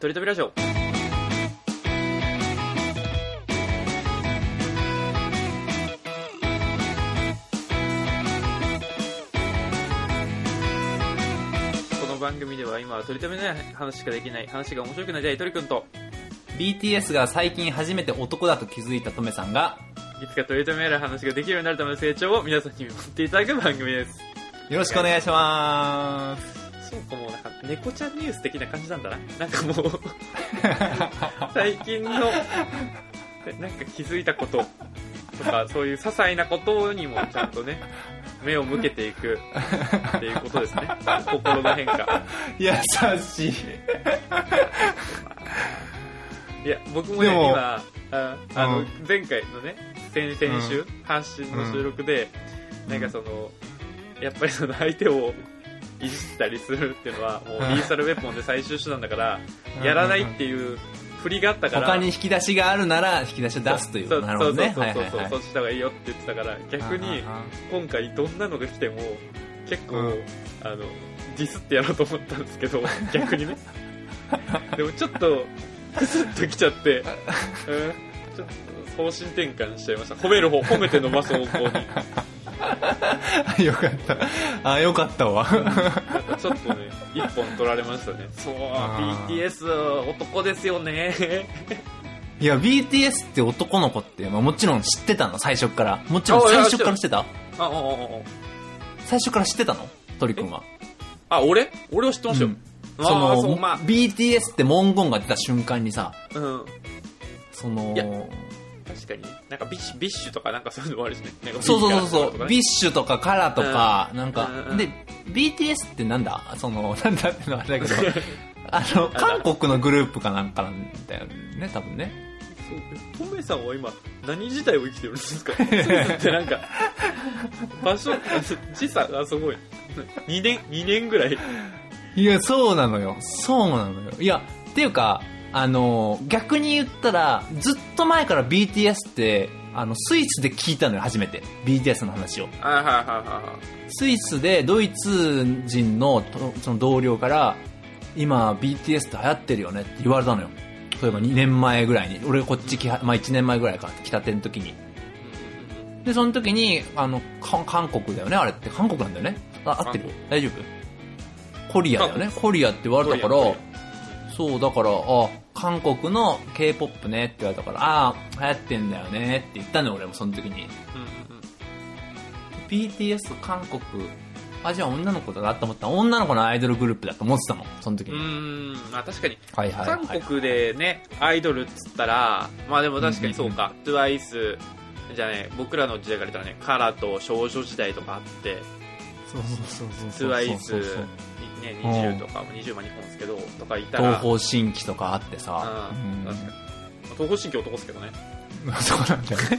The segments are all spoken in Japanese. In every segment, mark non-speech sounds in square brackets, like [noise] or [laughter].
とりとめラジオ。この番組では今は取り留めない話しかできない話が面白くなりたい鳥くんと BTS が最近初めて男だと気づいたトメさんがいつか取り留める話ができるようになるための成長を皆さんに見守っていただく番組ですよろしくお願いしますそうかもうなんか猫ちゃんニュース的な感じなんだな。なんかもう。[laughs] 最近のなんか気づいたこととかそういう些細なことにもちゃんとね目を向けていくっていうことですね。心の変化。優しい。いや僕もねでも今ああの、うん。前回のね先々週、発信の収録で、うん。なんかそのやっぱりその相手をいじったりするっていうのはもうリーサルウェポンで最終手段だからやらないっていう振りがあったから他に引き出しがあるなら引き出しを出すというそうなるほどね。そうそうそうそう、した方がいいよって言ってたから逆に今回どんなのが来ても結構、うん。あのディスってやろうと思ったんですけど [laughs] 逆にね。でもちょっとクスッときちゃって、[laughs] うん、ちょっと方針転換しちゃいました。褒める方褒めて伸ばす方向に。はい [laughs] よかった。あよかったわ。[laughs] ちょっとね一本取られましたね。そう BTS 男ですよね。[laughs] いや BTS って男の子って、まあ、もちろん知ってたの最初から。もちろん最初から知ってた？あ最初から知ってたの？鳥くんは。ああ俺？俺は知ってましたよ、うん。あそのあそうまあ。BTS って文言が出た瞬間にさうん。そのいや確かに。なんか BiSH BiSH とかなんかそういうのもあるしね。なんかそうそうそうそう、ビッシュとかね。ビッシュとか KARA とか、なんか、うんうん。で、BTS ってなんだ？その、なんだってのはあれだけど、[laughs] あの、韓国のグループかなんかなんだよね、多分ね。そう。トメさんは今何時代を生きてるんですか？ってなんか [laughs] 場所時差がすごい。2年2年ぐらい。いや、そうなのよ。そうなのよ。いや、っていうか、あの、逆に言ったら、ずっと前から BTS って、あの、スイスで聞いたのよ、初めて。BTS の話を。はいはいはいはスイスでドイツ人のとその同僚から、今 BTS って流行ってるよねって言われたのよ。例えば2年前ぐらいに。俺こっち来は、まあ1年前ぐらいか、来たての時に。いで、その時に、あの、か韓国だよねあれって韓国なんだよねあ、合ってる？韓大丈夫？コリアだよねコリアって言われたからそう、だから、あ、韓国の K-POP ねって言われたから、ああ、流行ってんだよねって言ったのよ、俺もその時に。うんうんうん BTS 韓国、あ、じゃあ女の子だなと思った女の子のアイドルグループだと思ってたの、その時うに。ーんまあ確かにはいはいはい。韓国でねアイドルっつったらまあでも確かにそうか TWICE じゃあね僕らの時代から言ったらねカラと少女時代とかあってそうそうそうそう。そうそうねうん20とかも20まで日本ですけどとかいたら東方神起とかあってさ。うん確かに東方神起男ですけどねうんそうなんね。[laughs]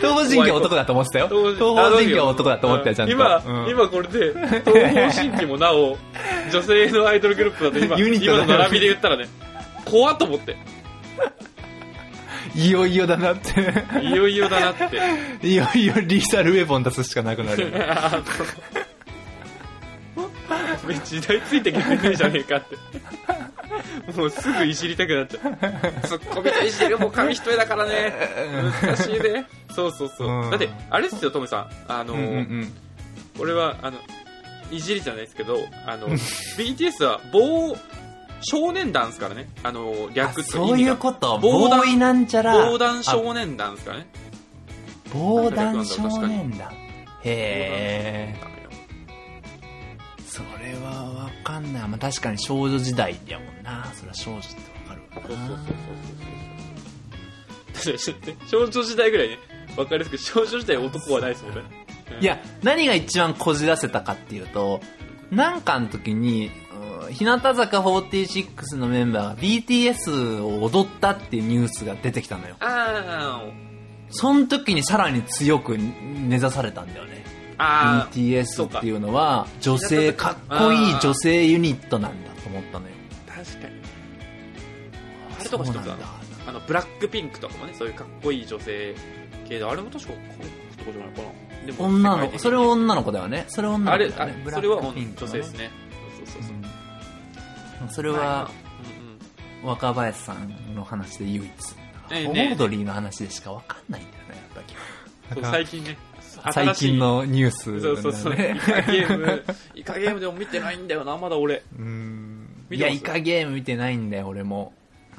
東方神起は男だと思ってたよ。東方あ神起は男だと思ってたよ、ちゃんと。今、うん今これで東方神起もなお女性のアイドルグループだと今今の並びで言ったらね怖っと思っていよいよだなって。いよいよだなって。いよいよリーサルウェポン出すしかなくなる。時代ついてきてないじゃねえかって。もうすぐいじりたくなっちゃう。ツッコミといじるもう紙一重だからね。難しいね。そうそうそう、うん。だってあれですよトムさん。あの、うんうんうん。俺はあのいじりじゃないですけどあの [laughs] BTS は棒少年団ですからねあの略すそういうこと。防弾ボーイなんちゃら。防弾少年団ですからね防弾少年団。へえ。それはわかんない。まあ、確かに少女時代やもんな。それは少女ってわかるわな。そうそうそうそうそう確かに少女時代ぐらいねわかりやすく少女時代男はないですもんねいや、何が一番こじらせたかっていうと、なんかの時に、うん日向坂46のメンバーが BTS を踊ったっていうニュースが出てきたのよ。あその時にさらに強く根ざされたんだよね。ああ BTS っていうのは、女性、かっこいい女性ユニットなんだと思ったのよ。確かに。あれとか一つあそうなんだ。のあのブラックピンクとかもねそういうかっこいい女性系であれも確か韓国とかじゃないかな。でも女の子、それは女の子だよね。それは女あれあの子だよね。ブラそれはックピンクのね。女性ですねそれは、若林さんの話で唯一。オードリーの話でしかわかんないんだよね、やっぱり。[laughs] 最近ね。最近のニュースそうそうそう。イカゲーム。イカゲームでも見てないんだよなまだ俺。いや、イカゲーム見てないんだよ、俺も。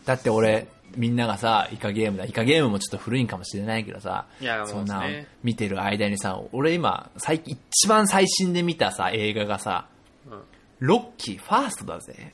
だって俺、みんながさ、イカゲームだ。イカゲームもちょっと古いんかもしれないけどさ、いやそんな見てる間にさ、俺今、最近、一番最新で見たさ、映画がさ、うん。ロッキーファーストだぜ。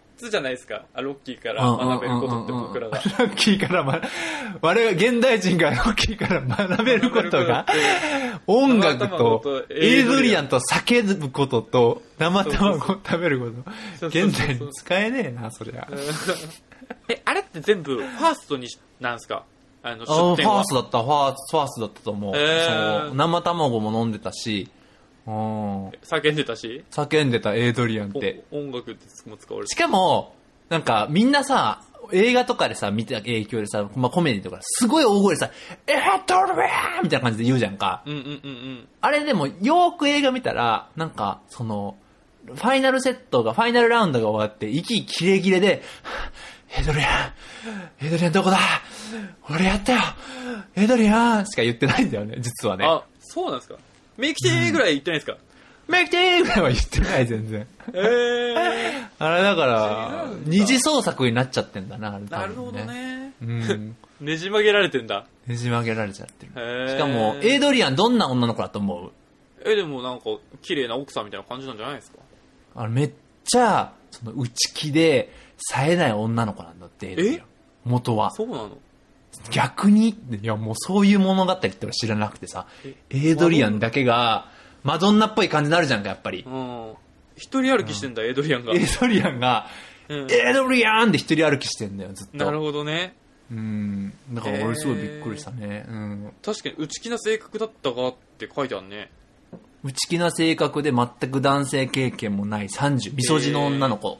つじゃないですか。あロッキーから学べることって僕らが [laughs] ロッキーからま、我々現代人がロッキーから学べることが、音楽と、エイドリアンと叫ぶことと、生卵を食べること。現代に使えねえな、そりゃ。[laughs] えあれって全部ファーストにしなんですか？あのあファ出店はーストだった、ファースト、ファーストだったと思う。へー。そう。生卵も飲んでたし、うん。叫んでたし？叫んでたエイドリアンって。お音楽っても使われてしかも、なんか、みんなさ、映画とかでさ、見た影響でさ、まあ、コメディとか、すごい大声でさ、エッドリアンみたいな感じで言うじゃんか。うんうんうんうんあれでも、よーく映画見たら、なんか、その、ファイナルセットが、ファイナルラウンドが終わって、息切れ切れで、エイドリアン、エイドリアンどこだ？俺やったよエイドリアンしか言ってないんだよね、実はね。あそうなんですか？メキテーぐらい言ってないですか、メイクテーぐらいは言ってない、全然。えー、あれだから二次創作になっちゃってんだな、あれ多分なるほど。ね。うん。ねじ曲げられてんだ。ねじ曲げられちゃってる。へー。しかも、エイドリアンどんな女の子だと思う？えでもなんか綺麗な奥さんみたいな感じなんじゃないですか？あの、めっちゃ、その、内気で、冴えない女の子なんだって、エイドリアン。元は。そうなの？逆に、いやもうそういう物語って俺知らなくてさ、エイドリアンだけが、マドンナっぽい感じになるじゃんか、やっぱり。うん。一人歩きしてんだ、エイドリアンが、エイドリアンが、うん。エイドリアンって一人歩きしてんだよ、ずっと。なるほどね。うん。だから俺すごいびっくりしたね。うん。確かに内気な性格だったがって書いてあるね。内気な性格で全く男性経験もない30、みそじの女の子。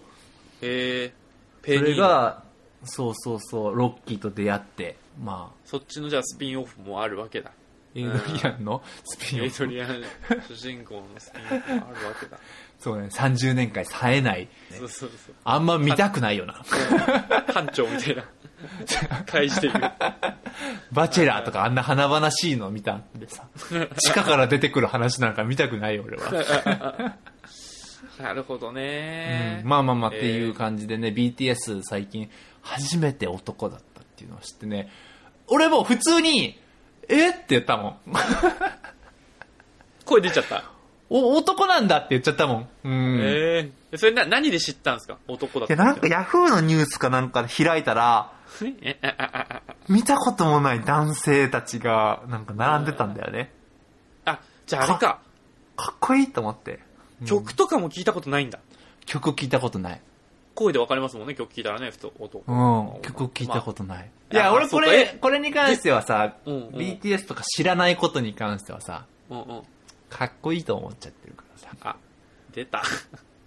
へえペそれが、そうそうそう、ロッキーと出会って、まあ、そっちのじゃあスピンオフもあるわけだ。エイドリアンのスピンオフ。エイドリアン主人公のスピンオフもあるわけだ。そうね、30年間冴えない。そうそうそう。あんま見たくないよな。班長みたいな。返していくバチェラーとかあんな華々しいの見たんでさ、地下から出てくる話なんか見たくないよ、俺は。なるほどね、うん。まあまあまあっていう感じでね、BTS 最近初めて男だったっていうのを知ってね、俺も普通に、え？って言ったもん。[laughs] 声出ちゃった？お、男なんだって言っちゃったもん。うん。ええそれな何で知ったんですか？男だっいや、たなんかヤフーのニュースかなんかで開いたら、[laughs] えああああ見たこともない男性たちが、なんか並んでたんだよね。あじゃああれかかっこいいと思って。曲とかも聞いたことないんだ曲聞いたことない。声で分かりますもんね曲聞いたらね普通男うん。曲聞いたことない。いや、あ俺これえ、これに関してはさ、うんうん。BTS とか知らないことに関してはさ、うんうん。かっこいいと思っちゃってるからさ。あ出た。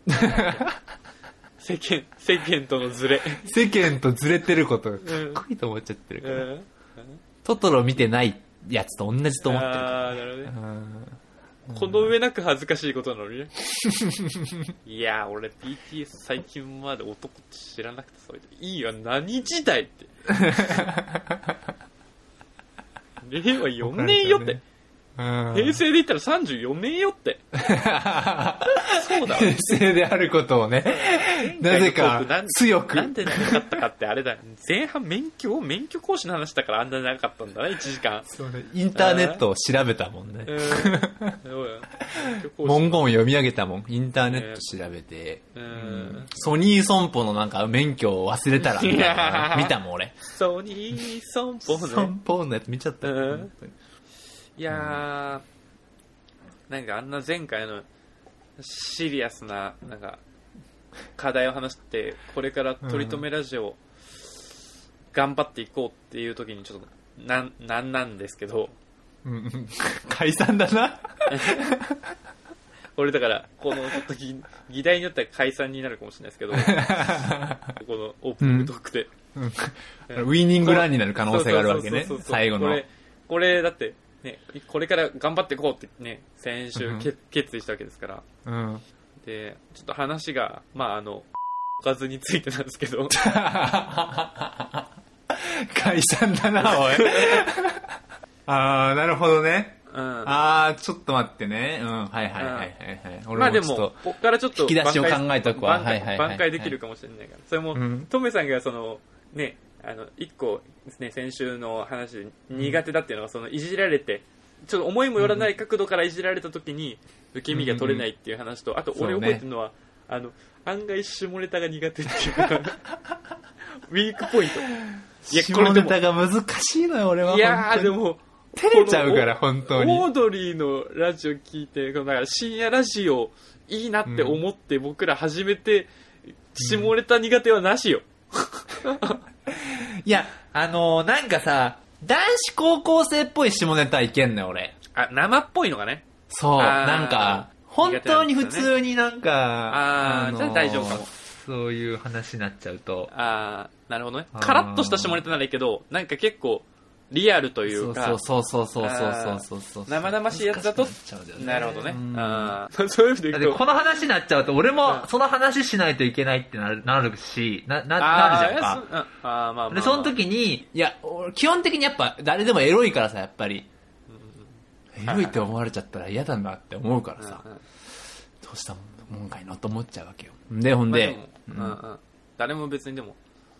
[laughs] 世間世間とのズレ。世間とずれてることがかっこいいと思っちゃってるから。うん。トトロ見てないやつと同じと思ってるから。あーなるほどね。うんこの上なく恥ずかしいことなのにね。[laughs] いや俺 BTS 最近まで男って知らなくてそれでいいよ何時代って。[laughs] 令和4年よって、うん平成で言ったら34年よって。[laughs] そうだわ。平成であることをね、なぜか強く。なんで長かったかってあれだ。前半免許免許講師の話だからあんな長かったんだね1時間。そうね。インターネットを調べたもんね。文言を読み上げたもん。インターネット調べて。ソニー損保のなんか免許を忘れたらみたいなの見たもん俺。[laughs] ソニー損保ね。損保のやつ見ちゃったいやー、なんかあんな前回のシリアスな、なんか、課題を話して、これから取り留めラジオ、頑張っていこうっていう時にちょっと、なん、なんなんですけど、うんうん [laughs] 解散だな。[laughs] 俺だから、このちょっと議議題によっては解散になるかもしれないですけど、[laughs] このオープニングトークで。うんウィニングランになる可能性があるわけね。最後の。これ、これだって、ね、これから頑張っていこうってね、先うん週け決意したわけですから。うん。で、ちょっと話が、まああの、おかずについてなんですけど、[laughs] 解散だな、おい。あー、なるほどね。うん。あー、ちょっと待ってね。うん、はいはいはいはいはい。俺まあでもこっからちょっと引き出しを考えとくわ挽回できるかもしれないから。それもうん、トメさんがその、ね、あの、一個ですね、先週の話で苦手だっていうのは、その、いじられて、ちょっと思いもよらない角度からいじられた時に、受け身が取れないっていう話と、あと俺覚えてるのは、あの、案外下ネタが苦手っていうか、[laughs] ウィークポイント。いや、こ下ネタが難しいのよ、俺は。いやでも、照れちゃうから、本当に。オードリーのラジオ聞いて、このだから深夜ラジオいいなって思って僕ら始めて、下ネタ苦手はなしよ。[laughs] いや、あのー、なんかさ、男子高校生っぽい下ネタいけんのよ、俺。あ、生っぽいのがね。そう、なんか、本当に普通になんか、のあーじゃあ大丈夫かもそういう話になっちゃうと。あー、なるほどねカラッとした下ネタならいいけど、なんか結構、リアルというか。そうそうそうそうそうそう生々しいやつだと、なるほどね。うんそういう意味で言うと。この話になっちゃうと、俺もその話しないといけないってなるなるし、な、な、なるじゃんか。ああ、まあで、その時に、いや、基本的にやっぱ誰でもエロいからさ、やっぱり。エロいって思われちゃったら嫌だなって思うからさ。どうしたもんかいなと思っちゃうわけよ。で、ほんで。誰も別にでも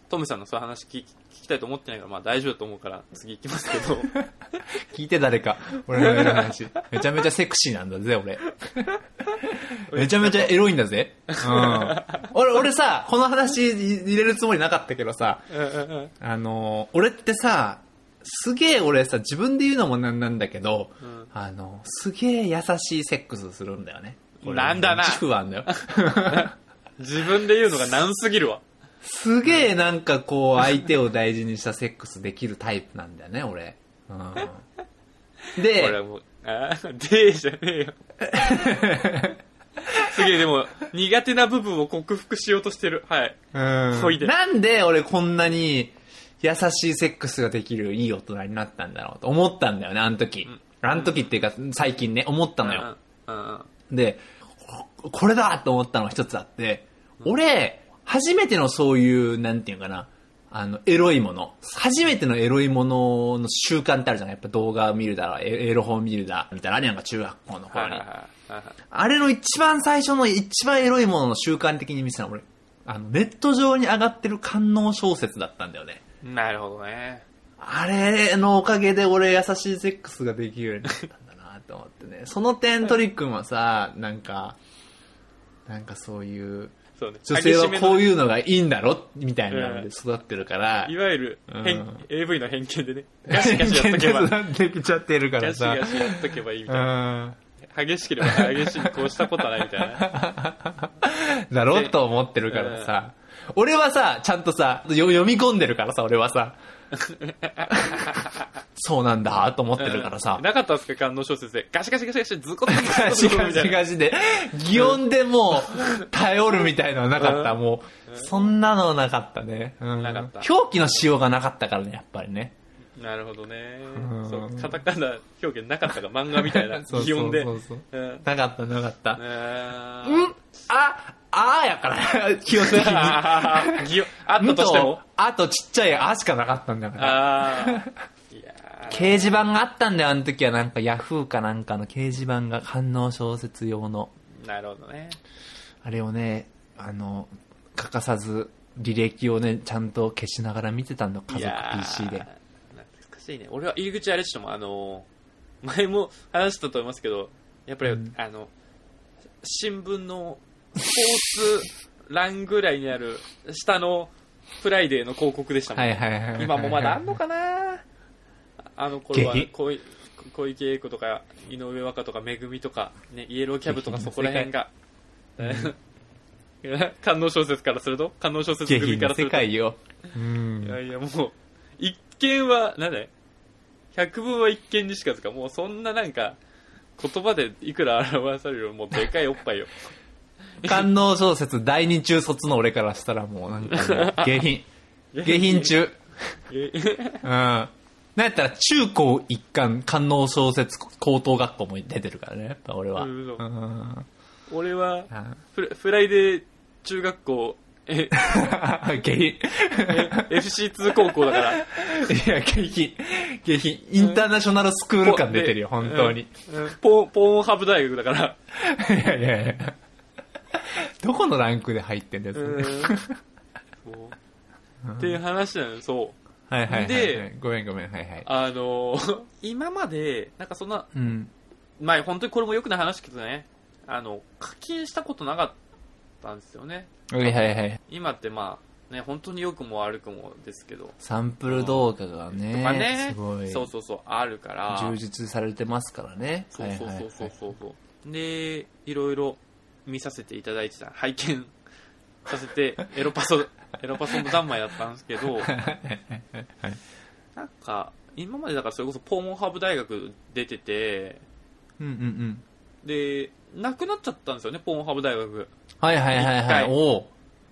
トムさんのそういう話聞き聞きたいと思ってないから、まあ大丈夫だと思うから、次行きますけど。[laughs] 聞いて誰か、俺のエロい話。めちゃめちゃセクシーなんだぜ、俺。[laughs] めちゃめちゃエロいんだぜ。うん。俺、俺さ、この話入れるつもりなかったけどさ、あの、俺ってさ、すげえ俺さ、自分で言うのもなんなんだけど、うんあの、すげえ優しいセックスするんだよね。俺なんだな [laughs] 自負あんだよ。自分で言うのが難すぎるわ。すげえなんかこう、相手を大事にしたセックスできるタイプなんだよね、[laughs] 俺。うん、[laughs] で、はもう、あーでーじゃねえよ。すげえ、でも、苦手な部分を克服しようとしてる。はい。うんほいでなんで俺こんなに優しいセックスができるいい大人になったんだろうと思ったんだよね、あの時。あの時っていうか、最近ね、思ったのよ。うんうんうんで、ここれだと思ったのが一つあって、俺、初めてのそういう、なんていうかな、あの、エロいもの。初めてのエロいものの習慣ってあるじゃん。やっぱ動画を見るだろ、エエロ本見るだ、みたいな。あれなんか中学校の頃に。あれの一番最初の一番エロいものの習慣的に見せたの俺、あの、ネット上に上がってる官能小説だったんだよね。なるほどね。あれのおかげで俺優しいセックスができるようになったんだなと思ってね。その点トリックもさ、なんか、なんかそういう、そうね。女性はこうう。いうのがいいんだろ？みたいなので育ってるから、いわゆる、偏うん AV の偏見でね。ガシガシやっとけば。できちゃってるからガシさ。ガシやっとけばいいみうたいな。ん。激しければ激しいにこうしたことはないみたいな。[laughs] だろと思ってるからさ。俺はさ、ちゃんとさ、よ読み込んでるからさ、俺はさ。そうなんだと思ってるからさ。なかったんですか観音小説で。ガシガシガシガシ、ずっこずっこガシガシ。ガシで、擬音でもう、頼るみたいのはなかった。うんもう、そんなのなかったね。うんなかった表記のしようがなかったからね、やっぱりね。なるほどねうん。そう、カタカナ表現なかったか、漫画みたいな [laughs] 擬音で。なかった、なかった。あうんあ、あーやから、基本的に。ー擬音あっとしても？と、あとちっちゃいあしかなかったんだから。掲示板があったんだよ、あの時はなんかヤフーかなんかの掲示板が反応小説用の。なるほどね。あれをね、あの、欠かさず履歴をね、ちゃんと消しながら見てたんだ、家族 PC で。懐かしいね。俺は入り口あれちょっとも、あのー、前も話したと思いますけど、やっぱり、うんあの、新聞のスポーツ欄ぐらいにある下のフライデーの広告でしたもん。はいはいはいはい。今もまだあんのかな？あの頃は小池栄子とか井上和歌とかめぐみとか、ね、イエローキャブとかそこら辺が、[laughs] 観音小説からすると？観音小説組からすると？界よ。ういん。やいやもう一見はなんだい？百聞は一見にしかずか、もうそんななんか、言葉でいくら表されるよりもうでかいおっぱいよ。[laughs] 官能小説第二中卒の俺からしたらもうなんか下品。[laughs] 下品中。えうん。なんやったら中高一貫官能小説高等学校も出てるからね、やっぱ俺は。ううんん。俺はあフラ、フライデー中学校、え、[laughs] 下品。FC2 高校だから。いや、下品。下品。インターナショナルスクール感出てるよ、本当に。うん。ポーン、ポーンハブ大学だから。いやいやいや。[laughs] どこのランクで入ってんだよ、それ。[laughs] っていう話なのよ、そう。はいはいはいはい。でごめんごめん、はいはい。あのー [laughs] 今まで、なんかそんな、うん。まあ本当にこれも良くない話けどね、あの、課金したことなかったんですよね。はいはいはい。今ってまあ、ね、本当に良くも悪くもですけど。サンプル動画がね、とかねすごいそうそうそう、あるから。充実されてますからね。そうそうそうそうはいそうそう。で、いろいろ見させていただいてた、拝見 [laughs] させて、エロパソ、エロパソの三昧だったんですけど、[laughs] なんか、今までだからそれこそポーンハブ大学出てて、うんうんうん。で、なくなっちゃったんですよね、ポーンハブ大学。はいはいはいはい。おう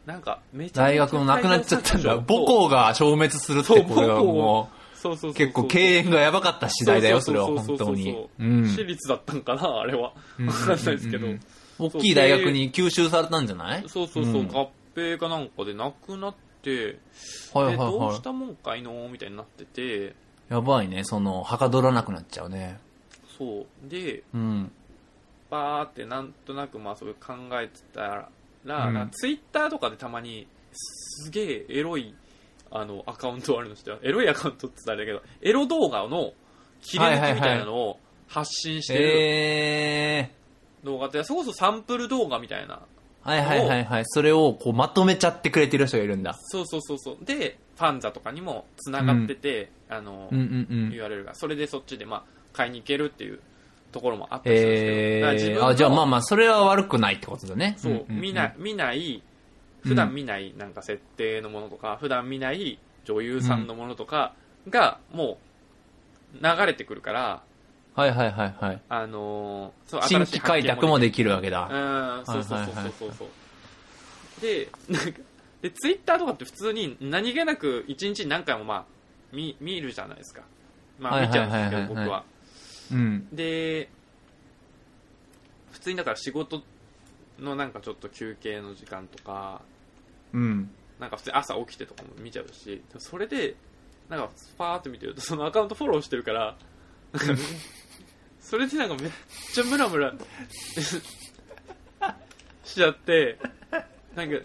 なんか、めちゃ大学もなくなっちゃったんだ。母校が消滅するってことがそう母校もそうそうそう結構経営がやばかった時代だよ、それはそうそうそうそう本当に。うん。私立だったんかな、あれは。うんわかんないですけど。大きい大学に吸収されたんじゃない？そうそうそう、う。ん。合併かなんかでなくなって、はいはいでどうはしたもんかいのみたいになってて、い。やばいね、その、はかどらなくなっちゃうね。そう。で、うん。バーってなんとなくまあそれ考えてたら、うん。なんかツイッターとかでたまにすげえエロいあのアカウントあるのしては、エロいアカウントって言ったらあれだけど、エロ動画の切り抜きみたいなのを発信してる。え動画って、それこそサンプル動画みたいな。ー。はいはいはいはい。それをこうまとめちゃってくれてる人がいるんだ。そうそうそうそう。で、ファンザとかにも繋がってて、あの、うんうんうん。URL が。それでそっちでまあ買いに行けるっていうところもあったりするんですえー。あ、じゃあまあまあ、それは悪くないってことだね。そう、んんん見ない、見ない、普段見ないなんか設定のものとか、普段見ない女優さんのものとかが、もう、流れてくるから、はいはいはいはい。あのーそう新規開拓もできるわけだ。うん、そうそうそうそうそう。で、なんか、で、ツイッターとかって普通に何気なく一日に何回もまあ、見、見るじゃないですか。まあはい見ちゃうんですけど、僕は。うん。で、普通にだから仕事のなんかちょっと休憩の時間とか、うん。なんか普通に朝起きてとかも見ちゃうし、それで、なんかパーって見てると、そのアカウントフォローしてるから、なんかそれでなんかめっちゃムラムラ [laughs] しちゃって、なんか、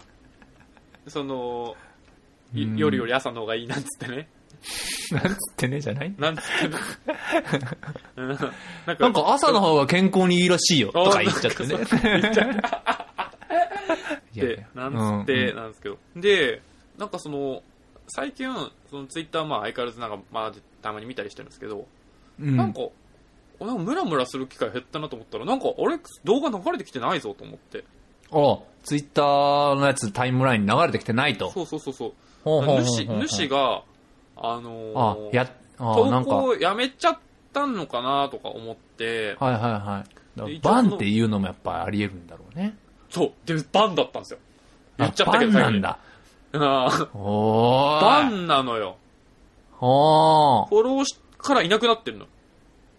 その、夜より朝の方がいいなんつってね。なんつってねじゃない？なんつってね。[laughs] うんなんか朝の方が健康にいいらしいよ、とか言っちゃってね。[laughs] でや、なんつって、うんなんですけど。で、なんかその、最近、そのツイッターまあ相変わらずなんか、まあたまに見たりしてるんですけど、うんなんか、なんかムラムラする機会減ったなと思ったら、なんか、あれ、動画流れてきてないぞと思って。おツイッターのやつタイムラインに流れてきてないと。そうそうそうそう。ほうほう主、主が、あのあー、や、あ投なんか、稿はいやめちゃったのかなとか思って、はいはい。だからで一応バンっていうのもやっぱあり得るんだろうね。そう、で、バンだったんですよ。言っちゃったあけど、バンなんだ。あ。バンなのよ。おー。フォローしからいなくなってるの。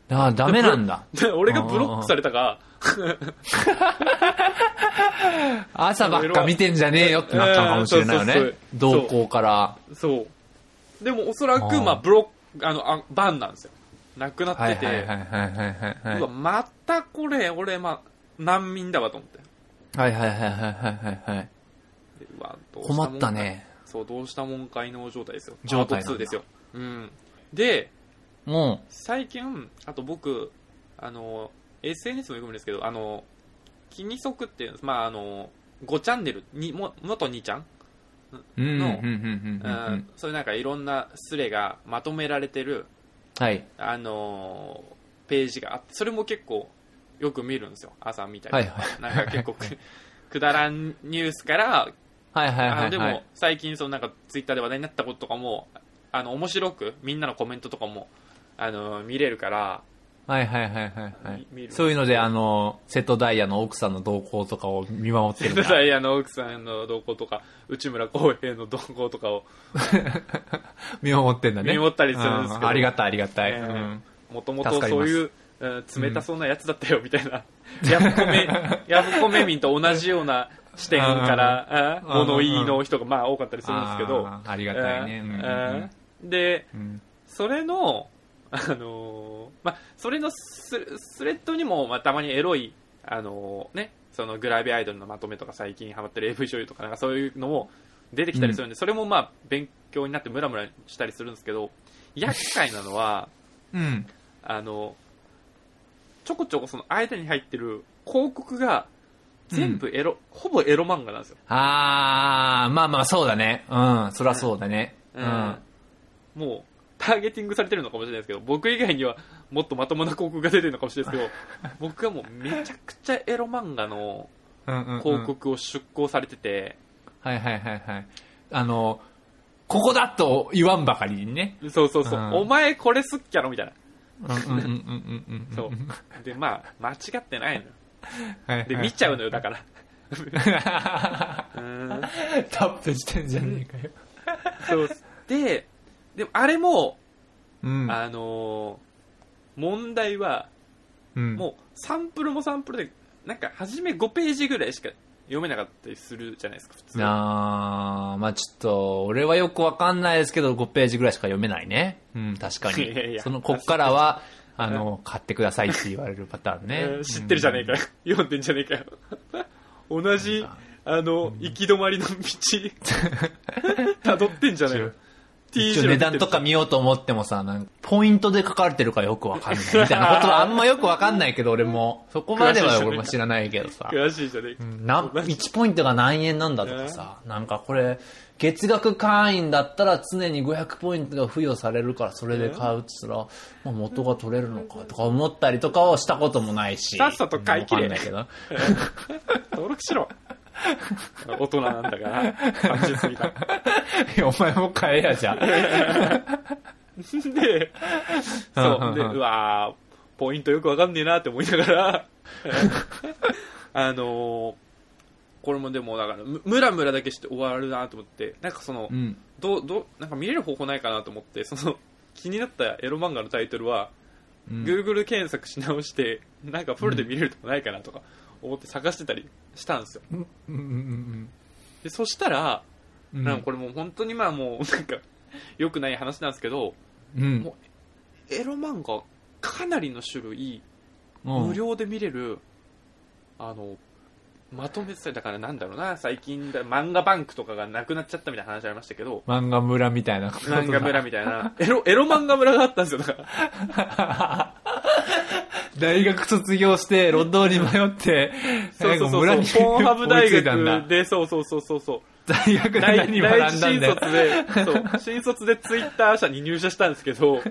あダメなんだ。[laughs] で俺がブロックされたか、[laughs] 朝ばっか見てんじゃねえよってなったのかもしれないようんそうそうねそう。動向から。そう。でもおそらく、まあ、ブロック、あの、あバンなんですよ。なくなってて、はいはいはいはいはいはいうわ、またこれ、俺、まあ、難民だわと思って。はいはいはいはいはいはい困った。ね。そう、どうしたもんかいの状態ですよ。状態なんだパート2ですよ。うん。で、も最近、あと僕、あの、SNS もよく見るんですけど、あの、気にそくっていう。まあ、あの、5チャンネル、にも元2ちゃんう、うん、うん、うん、のうん、うんう。んそういうなんかいろんなスレがまとめられてる、はい。あのーページがあって、それも結構よく見るんですよ。朝見たりとか。はいなんか結構く [laughs] くだらんニュースから、はいはいはいはいも。最近そのなんかツイッターで話題になったこととかも、あの面白くみんなのコメントとかもあの、見れるから、はいはいはいはい、はい。そういうので、あの、瀬戸大也の奥さんの動向とかを見守ってるんだ。ダイヤの奥さんの動向とか、内村航平の動向とかを、[laughs] 見守ってんだね。見守ったりするんですけどうありがたいありがたい。えーうんもともとそういう、うん冷たそうなやつだったよ、みたいな。ヤフコメ、ヤフコメ民と同じような視点から、あ物言いの人がまあ多かったりするんですけど、ありがたいね。で、うんそれの、あのーまあ、それのススレッドにも、まあ、たまにエロい、あのーね、そのグラビアアイドルのまとめとか最近ハマってる AV 女優とかなんかそういうのも出てきたりするんで、それもまあ勉強になってムラムラしたりするんですけど、厄介なのは、うん。あの、ちょこちょこその間に入ってる広告が全部エロ、ほぼエロ漫画なんですよ。あー、まあまあそうだね。うん、そりゃそうだね。ううんん。もう、ターゲティングされてるのかもしれないですけど、僕以外にはもっとまともな広告が出てるのかもしれないですけど、[laughs] 僕はもうめちゃくちゃエロ漫画のうんうんうん広告を出稿されてて、はいはいはいはい。あの、ここだと言わんばかりにね。そうそうそう、うんお前これすっきゃろみたいな。うんうんうんうんうんうん。そう。で、まあ、間違ってないのよ。はいはい。で、見ちゃうのよ、だから。[laughs] タップしてんじゃねえかよ。そう。で、でもあれも、うん。あのー問題は、うんもうサンプルもサンプルで、なんか初め5ページぐらいしか読めなかったりするじゃないですか、普通。あー、まあちょっと、俺はよくわかんないですけど、5ページぐらいしか読めないね。うん、確かに。いやいやその、こっからは、あの、買ってくださいって言われるパターンねえー。[laughs] 知ってるじゃねえかよ。読んでんじゃねえかよ。同じ、あの、行き止まりの道、[laughs] 辿ってんじゃねえよ。一応値段とか見ようと思ってもさ、なんかポイントで書かれてるかよくわかんないみたいな [laughs] ことはあんまよくわかんないけど、俺も。そこまでは俺も知らないけどさ。詳しいじゃねえか。なん1ポイントが何円なんだとかさ、なんかこれ、月額会員だったら常に500ポイントが付与されるからそれで買うって言ったら、まあ、元が取れるのかとか思ったりとかをしたこともないし。さっさと買い切れわかんないけど。登録しろ。[laughs] 大人なんだから、30過ぎた。[laughs] いやお前も買えやじゃん。で、そう。で、うわーポイントよくわかんねえなって思いながら、[laughs] あのーこれもでも、だから、むムラムラだけして終わるなと思って、なんかその、うん。どう、どう、なんか見れる方法ないかなと思って、その、気になったエロ漫画のタイトルは、うん Google 検索し直して、なんかフルで見れるとこないかなとか思って探してたりしたんですよ。うんうんうんで、そしたら、うん。なんかこれもう本当にまあもう、なんか、良くない話なんですけど、うんもエロ漫画かなりの種類、うん無料で見れる、あの、まとめてたりだからなんだろうな、最近だ、漫画バンクとかがなくなっちゃったみたいな話ありましたけど、漫画村みたいなことだ漫画村みたいな、エロ、エロ漫画村があったんですよ、だから。[laughs] 大学卒業して、路頭に迷って、そうそうそう村にそう、ポーンハブ大学で、そうそうそうそうそう。大学で大何第学んだんだよ。一新卒で、そう、新卒でツイッター社に入社したんですけど、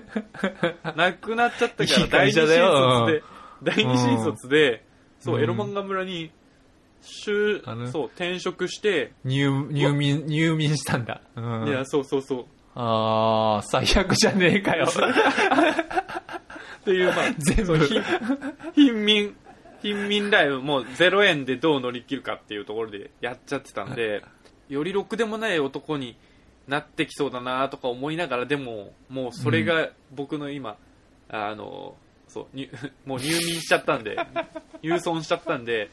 なくなっちゃったから、いい第二新会社だよ卒で、第二新卒で、そうう、んエロ漫画村に、就そう、転職して、入、入民、入民したんだ。うんいや、そうそうそう。あー、最悪じゃねえかよ。[laughs] っていう、まあ、[laughs] 全部貧貧民、貧民ライブもう0円でどう乗り切るかっていうところでやっちゃってたんで、よりろくでもない男になってきそうだなとか思いながら、でも、もうそれが僕の今、あの、そう、に [laughs] もう入眠しちゃったんで、[laughs] 郵送しちゃったんで、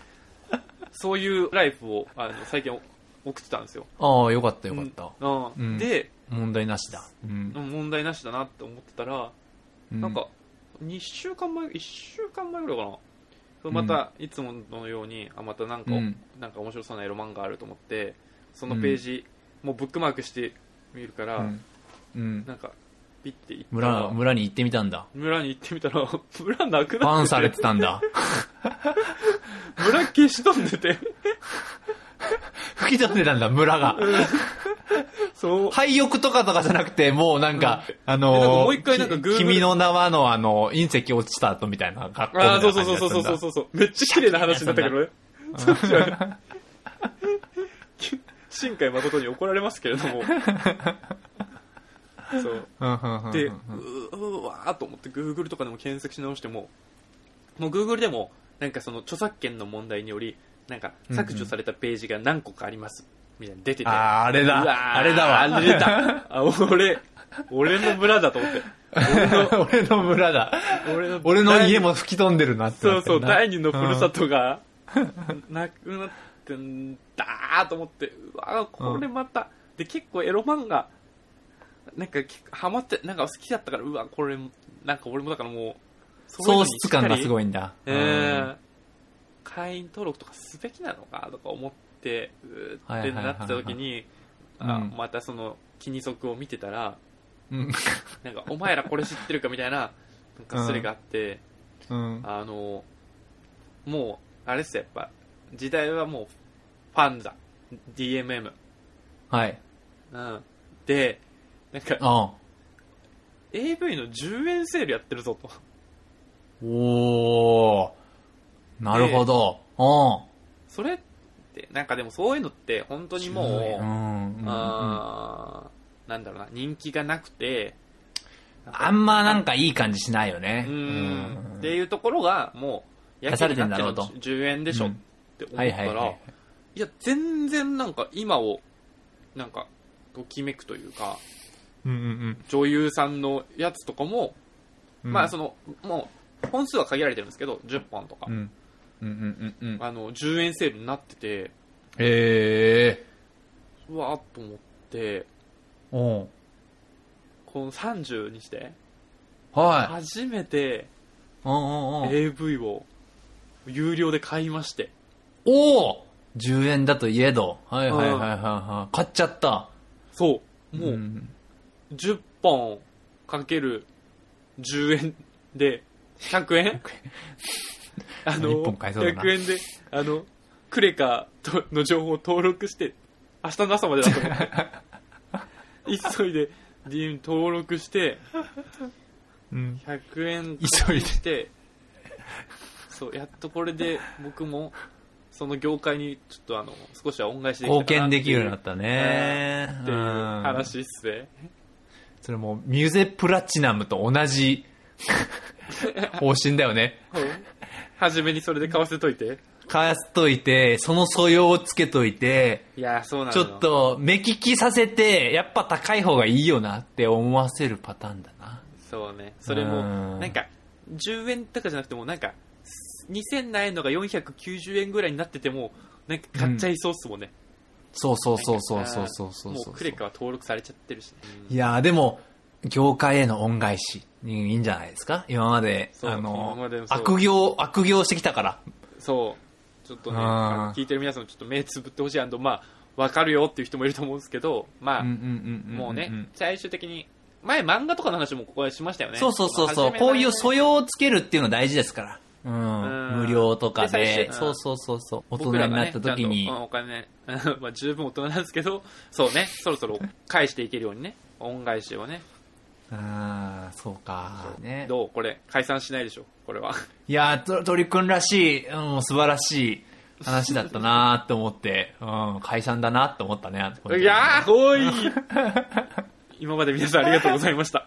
そういうライフをあの最近送ってたんですよ。ああ、よかったよかった。うんうんで、問題なしだ。うん。問題なしだなって思ってたら、なんか、2週間前、1週間前ぐらいかな。また、いつものように、あ、またなんか、うんなんか面白そうなエロ漫画あると思って、そのページ、もうブックマークしてみるから、うん、うん。なんか、ピッて行ったら村、村に行ってみたんだ。村に行ってみたら、[laughs] 村なくバなっててンされてたんだ。[laughs] 村消し飛んでて、[laughs] 吹き飛んでたんだ、村が。そう、廃屋とかとかじゃなくて、もうなんか、あでなんかのもう一回なんか君の名はのあの、隕石落ちた後みたいな学校ああ、なそうそうそうそうそうそうそう、めっちゃ綺麗な話になったけどね。[laughs] そ新海誠に怒られますけれども。そう。で、ううんうわーと思って Google とかでも検索し直しても、もう Google でも、なんかその著作権の問題により、なんか削除されたページが何個かあります。みたいなの出てて。あーあれだあれだわあれだ。[laughs] あ、俺、俺の村だと思って。俺の、[laughs] 俺の村だ。俺の、俺の家も吹き飛んでるなってそうそう、第二のふるさとが、なくなってんだーと思って、うわーこれまた、で、結構エロ漫画、なんか、ハマって、なんか好きだったから、うわ、これ、なんか俺もだからもう、喪失感がすいごいんだ。えー会員登録とかすべきなのかとか思って、うーってなった時に、あうんまたその、気に足を見てたら、うん。なんか、お前らこれ知ってるかみたいな、なんかそれがあって、うん。あの、もう、あれっすよ、やっぱ、時代はもう、ファンザ、DMM。はい。うん。で、なんか、あ AV の10円セールやってるぞと。おー。なるほど。うん。それって、なんかでもそういうのって、本当にもう、うん。あーなんだろうな、人気がなくて、あんまなんかいい感じしないよね。うーん、っていうところが、もう、出されてんだろうと。やけになっての10円でしょうんって思ったら、はいいや、全然なんか今を、なんか、ときめくというか、うんうん女優さんのやつとかも、うん。まあその、もう、本数は限られてるんですけど、10本とか、うん。うんうんうんうん。あの、10円セールになってて、へえ。うわーっと思って、おうこの30にして、は初めてい。うんうんうん。AV を有料で買いまして、おお !10 円だといえど。はいはいはいはいはい。買っちゃった。そう、もう、ん10本かける10円で、100円？[laughs] [laughs] あの、一本買えそうだな100円で、あの、クレカとの情報を登録して、明日の朝までだと思って、[laughs] 急いで DM 登録して、うん。100円急いでして、そう、やっとこれで僕も、その業界にちょっとあの、少しは恩返しでき貢献できるようになっったね。ていううん話っすね。それもう、ミュゼプラチナムと同じ [laughs] 方針だよね。初めにそれで買わせといて。買わせといて、その素養をつけといて、いや、そうなのちょっ。と目利きさせて、やっぱ高い方がいいよなって思わせるパターンだな。そうね。それもう、んなんか、10円とかじゃなくても、なんか、2000何円のが490円ぐらいになってても、なんか買っちゃいそうっすもんね。そうそうそうそうそうそうそうもうクレカは登録されちゃってるし、うんいやーでも、業界への恩返しにいいんじゃないですか？今まで、あの悪行、悪行してきたから。そう。ちょっとね、聞いてる皆さんもちょっと目つぶってほしい。あの、まあ、わかるよっていう人もいると思うんですけど、まあ、もうね、最終的に、前漫画とかの話もここでしましたよね。そうそうそうそう、こういうの素養をつけるっていうの大事ですから。うん。うん無料とかでそうそうそうそう、大人になった時にちゃんとうんお金、[laughs] まあ十分大人なんですけど、そうね、そろそろ返していけるようにね、恩返しをね。ああ、そうか。ね。どう？これ、解散しないでしょ？これは。いやー、と鳥くんらしい、うん、素晴らしい話だったなーって思って、うん、解散だなって思ったね。いやー、おい [laughs] 今まで皆さんありがとうございました。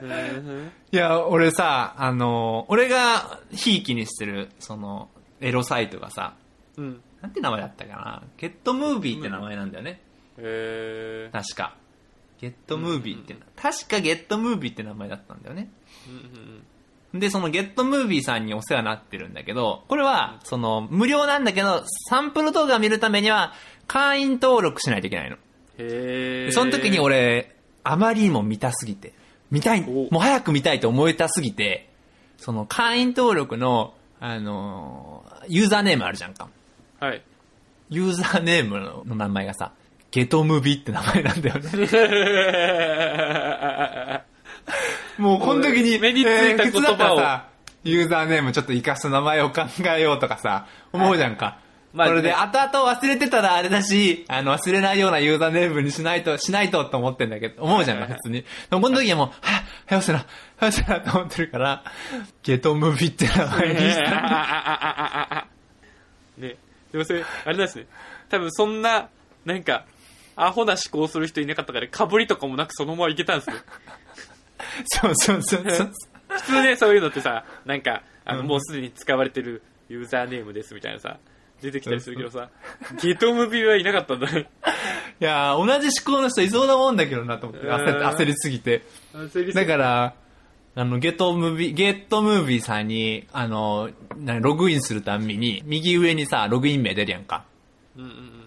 う [laughs] んいや、俺さ、あの、俺がひいきにしてる、その、エロサイトがさ、うん。なんて名前だったかな？ゲットムービーって名前なんだよね。えー。確か。ゲットムービーって、確かゲットムービーって名前だったんだよね。うんうんで、そのゲットムービーさんにお世話になってるんだけど、これは、その、無料なんだけど、サンプル動画を見るためには、会員登録しないといけないの。へその時に、俺、あまりにも見たすぎて、見たい、おもう早く見たいと思えたすぎて、その会員登録の、あのーユーザーネームあるじゃんか。はい。ユーザーネームの名前がさ、ゲトムビって名前なんだよね。[laughs] もうこの時に、目についた言葉をえーユーザーネームちょっと活かす名前を考えようとかさ、思うじゃんか。まあこれでね後々忘れてたらあれだし、あの忘れないようなユーザーネームにしないと、しないとって思ってんだけど、思うじゃんか、普通に。でもこの時はもう、はぁ、早せな、早せなと思ってるから、ゲトムビって名前にした。[laughs] ね。でもそれ、あれなんですね。多分そんな、なんか、アホな思考する人いなかったから、かぶりとかもなくそのままいけたんですよ。[laughs] そうそうそうそう。普通ね、そういうのってさ、なんか、あの、うんもうすでに使われてるユーザーネームですみたいなさ、出てきたりするけどさ、ゲトムビはいなかったんだね。いやー同じ思考の人いそうなもんだけどなと思って、焦うん焦りすぎて。焦りすぎだから、あの、ゲットムービー、ゲットムービーさんに、あの、なログインするたんびに、右上にさ、ログイン名出るやんか。うんうんうん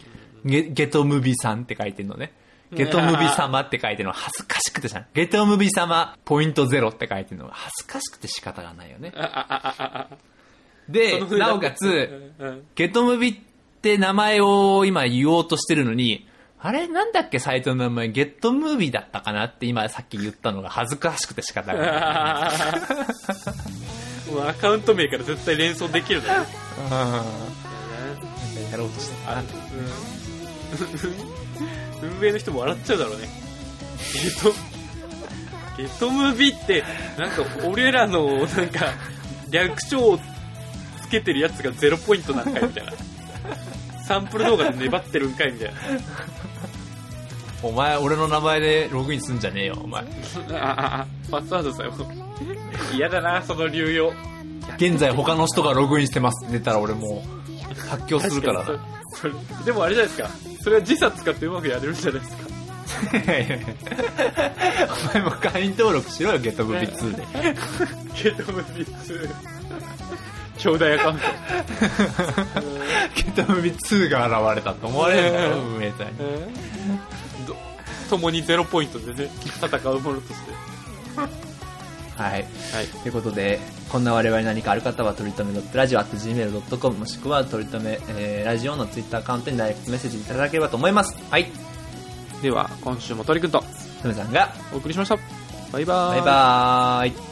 ゲゲトムビさんって書いてんのね。ゲトムビ様って書いてるの。恥ずかしくてさ、ゲトムビ様ポイントゼロって書いてるの。が恥ずかしくて仕方がないよね。でなおかつ、ゲトムビって名前を今言おうとしてるのに、あれ？なんだっけ？サイトの名前、ゲットムービーだったかなって今さっき言ったのが。恥ずかしくて仕方がない。もうアカウント名から絶対連想できるん。だよね。やろうとしてた [laughs] 運営の人も笑っちゃうだろうね。ゲト、ゲトムビって、なんか俺らの、なんか、略称をつけてるやつがゼロポイントなんかいみたいな。サンプル動画で粘ってるんかいみたいお前、俺の名前でログインすんじゃねえよ、お前。な。あ、あ、あ、パスワードさよ。嫌だな、その流用。現在他の人がログインしてますって出たら俺もう、発狂するから確にそ [laughs] れでもあれじゃないですか。それは時差使ってうまくやれるんじゃないですか。お前も会員登録しろよ、ゲトムビ2で。ゲトムビ2。兄弟アカウント。[laughs] ゲトムビ2が現れたと思われるんだろ、運営隊に。ど共にゼロポイントでね、戦うものとして。はい。はい。ということで、こんな我々に何かある方は、とりとめ .radio.gmail.com もしくは、とりとめ、えー、ラジオのツイッターアカウントにダイレクトメッセージいただければと思います。はい。では、今週も鳥くんととめさんが、お送りしました。バイバーバイバーイ。